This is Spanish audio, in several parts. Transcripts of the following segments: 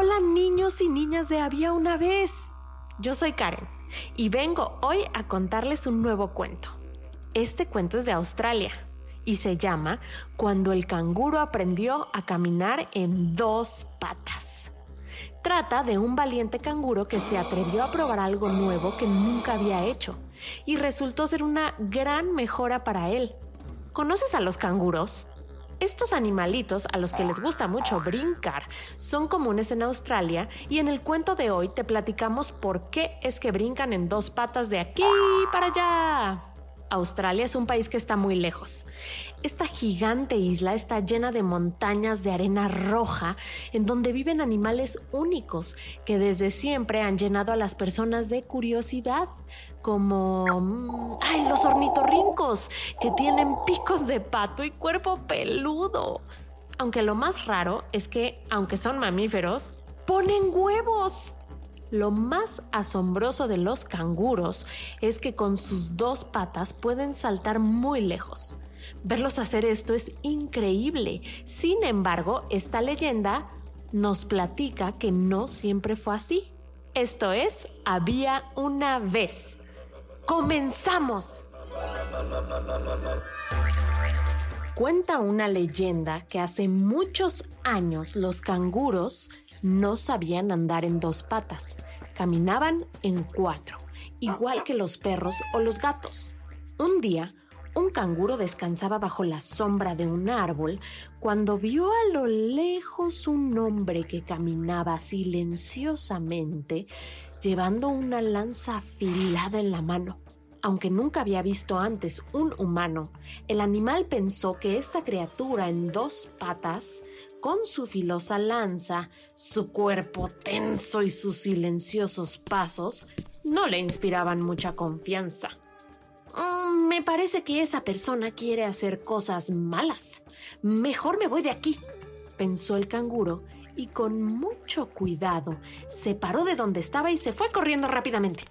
Hola niños y niñas de Había una vez. Yo soy Karen y vengo hoy a contarles un nuevo cuento. Este cuento es de Australia y se llama Cuando el canguro aprendió a caminar en dos patas. Trata de un valiente canguro que se atrevió a probar algo nuevo que nunca había hecho y resultó ser una gran mejora para él. ¿Conoces a los canguros? Estos animalitos a los que les gusta mucho brincar son comunes en Australia y en el cuento de hoy te platicamos por qué es que brincan en dos patas de aquí para allá. Australia es un país que está muy lejos. Esta gigante isla está llena de montañas de arena roja en donde viven animales únicos que desde siempre han llenado a las personas de curiosidad, como mm, ay, los ornitorrincos que tienen picos de pato y cuerpo peludo. Aunque lo más raro es que, aunque son mamíferos, ponen huevos. Lo más asombroso de los canguros es que con sus dos patas pueden saltar muy lejos. Verlos hacer esto es increíble. Sin embargo, esta leyenda nos platica que no siempre fue así. Esto es, había una vez. ¡Comenzamos! Cuenta una leyenda que hace muchos años los canguros no sabían andar en dos patas, caminaban en cuatro, igual que los perros o los gatos. Un día, un canguro descansaba bajo la sombra de un árbol cuando vio a lo lejos un hombre que caminaba silenciosamente llevando una lanza afilada en la mano. Aunque nunca había visto antes un humano, el animal pensó que esta criatura en dos patas, con su filosa lanza, su cuerpo tenso y sus silenciosos pasos, no le inspiraban mucha confianza. "Mm, me parece que esa persona quiere hacer cosas malas. Mejor me voy de aquí, pensó el canguro y con mucho cuidado se paró de donde estaba y se fue corriendo rápidamente.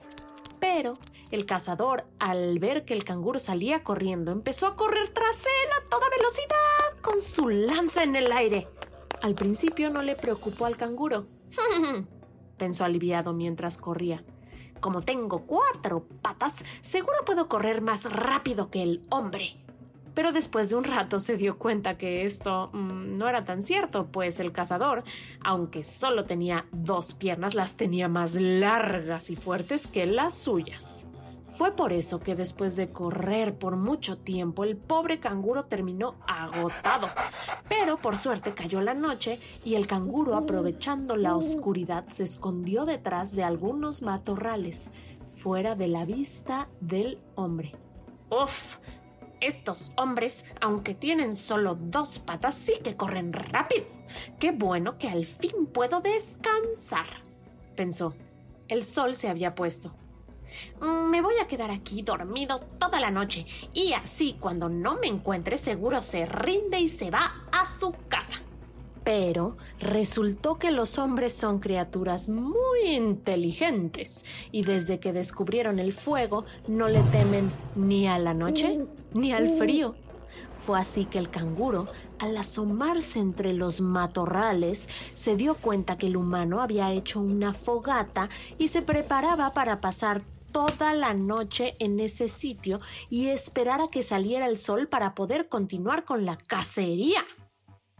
Pero el cazador, al ver que el canguro salía corriendo, empezó a correr tras él a toda velocidad con su lanza en el aire. Al principio no le preocupó al canguro, pensó aliviado mientras corría. Como tengo cuatro patas, seguro puedo correr más rápido que el hombre. Pero después de un rato se dio cuenta que esto mm, no era tan cierto, pues el cazador, aunque solo tenía dos piernas, las tenía más largas y fuertes que las suyas. Fue por eso que después de correr por mucho tiempo, el pobre canguro terminó agotado. Pero por suerte cayó la noche y el canguro, aprovechando la oscuridad, se escondió detrás de algunos matorrales, fuera de la vista del hombre. ¡Uf! Estos hombres, aunque tienen solo dos patas, sí que corren rápido. Qué bueno que al fin puedo descansar, pensó. El sol se había puesto. "Mm, Me voy a quedar aquí dormido toda la noche y así cuando no me encuentre seguro se rinde y se va a su casa. Pero resultó que los hombres son criaturas muy inteligentes y desde que descubrieron el fuego no le temen ni a la noche ni al frío. Fue así que el canguro, al asomarse entre los matorrales, se dio cuenta que el humano había hecho una fogata y se preparaba para pasar toda la noche en ese sitio y esperar a que saliera el sol para poder continuar con la cacería.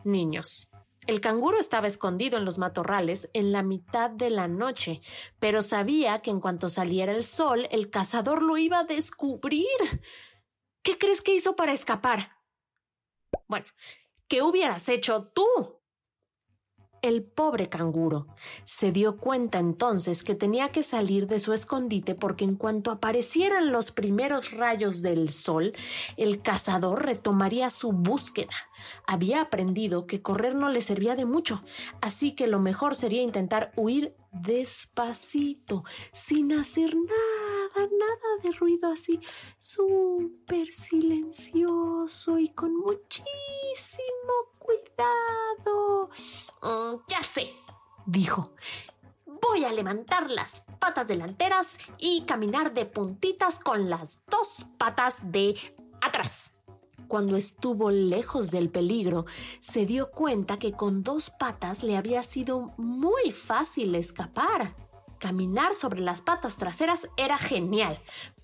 Niños, El canguro estaba escondido en los matorrales en la mitad de la noche, pero sabía que en cuanto saliera el sol, el cazador lo iba a descubrir. ¿Qué crees que hizo para escapar? Bueno, ¿qué hubieras hecho tú? El pobre canguro se dio cuenta entonces que tenía que salir de su escondite porque en cuanto aparecieran los primeros rayos del sol, el cazador retomaría su búsqueda. Había aprendido que correr no le servía de mucho, así que lo mejor sería intentar huir despacito, sin hacer nada, nada de ruido así, súper silencioso y con muchísimo cuidado. Mm, ya sé, dijo. Voy a levantar las patas delanteras y caminar de puntitas con las dos patas de atrás. Cuando estuvo lejos del peligro, se dio cuenta que con dos patas le había sido muy fácil escapar. Caminar sobre las patas traseras era genial,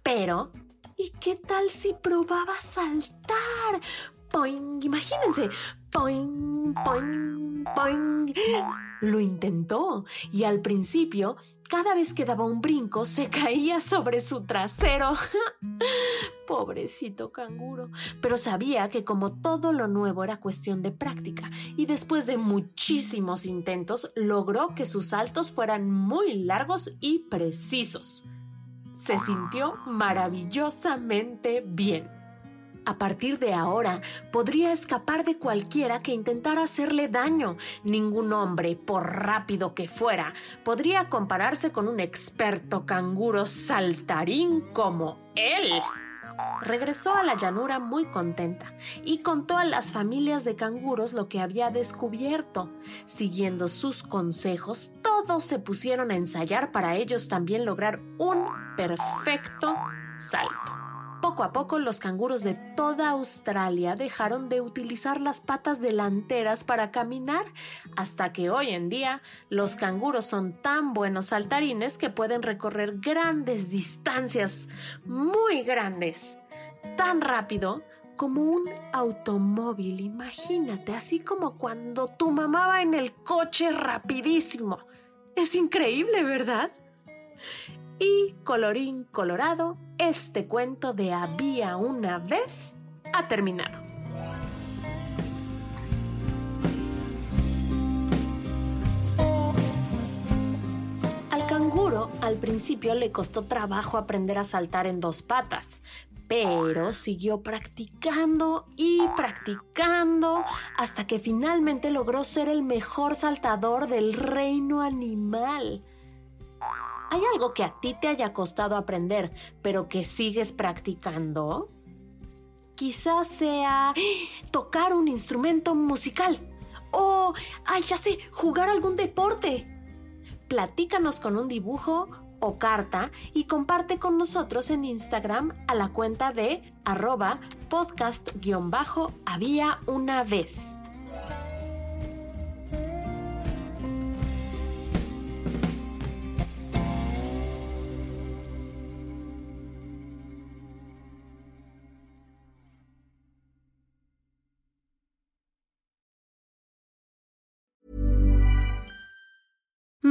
pero ¿y qué tal si probaba saltar? ¡Poing! Imagínense, ¡poing, poing, poing! Lo intentó y al principio cada vez que daba un brinco se caía sobre su trasero. Pobrecito canguro. Pero sabía que como todo lo nuevo era cuestión de práctica, y después de muchísimos intentos logró que sus saltos fueran muy largos y precisos. Se sintió maravillosamente bien. A partir de ahora, podría escapar de cualquiera que intentara hacerle daño. Ningún hombre, por rápido que fuera, podría compararse con un experto canguro saltarín como él. Regresó a la llanura muy contenta y contó a las familias de canguros lo que había descubierto. Siguiendo sus consejos, todos se pusieron a ensayar para ellos también lograr un perfecto salto. Poco a poco los canguros de toda Australia dejaron de utilizar las patas delanteras para caminar, hasta que hoy en día los canguros son tan buenos saltarines que pueden recorrer grandes distancias, muy grandes, tan rápido como un automóvil, imagínate, así como cuando tu mamá va en el coche rapidísimo. Es increíble, ¿verdad? Y colorín colorado, este cuento de había una vez ha terminado. Al canguro al principio le costó trabajo aprender a saltar en dos patas, pero siguió practicando y practicando hasta que finalmente logró ser el mejor saltador del reino animal. ¿Hay algo que a ti te haya costado aprender, pero que sigues practicando? Quizás sea tocar un instrumento musical. O, ay, ya sé, jugar algún deporte. Platícanos con un dibujo o carta y comparte con nosotros en Instagram a la cuenta de arroba podcast-había una vez.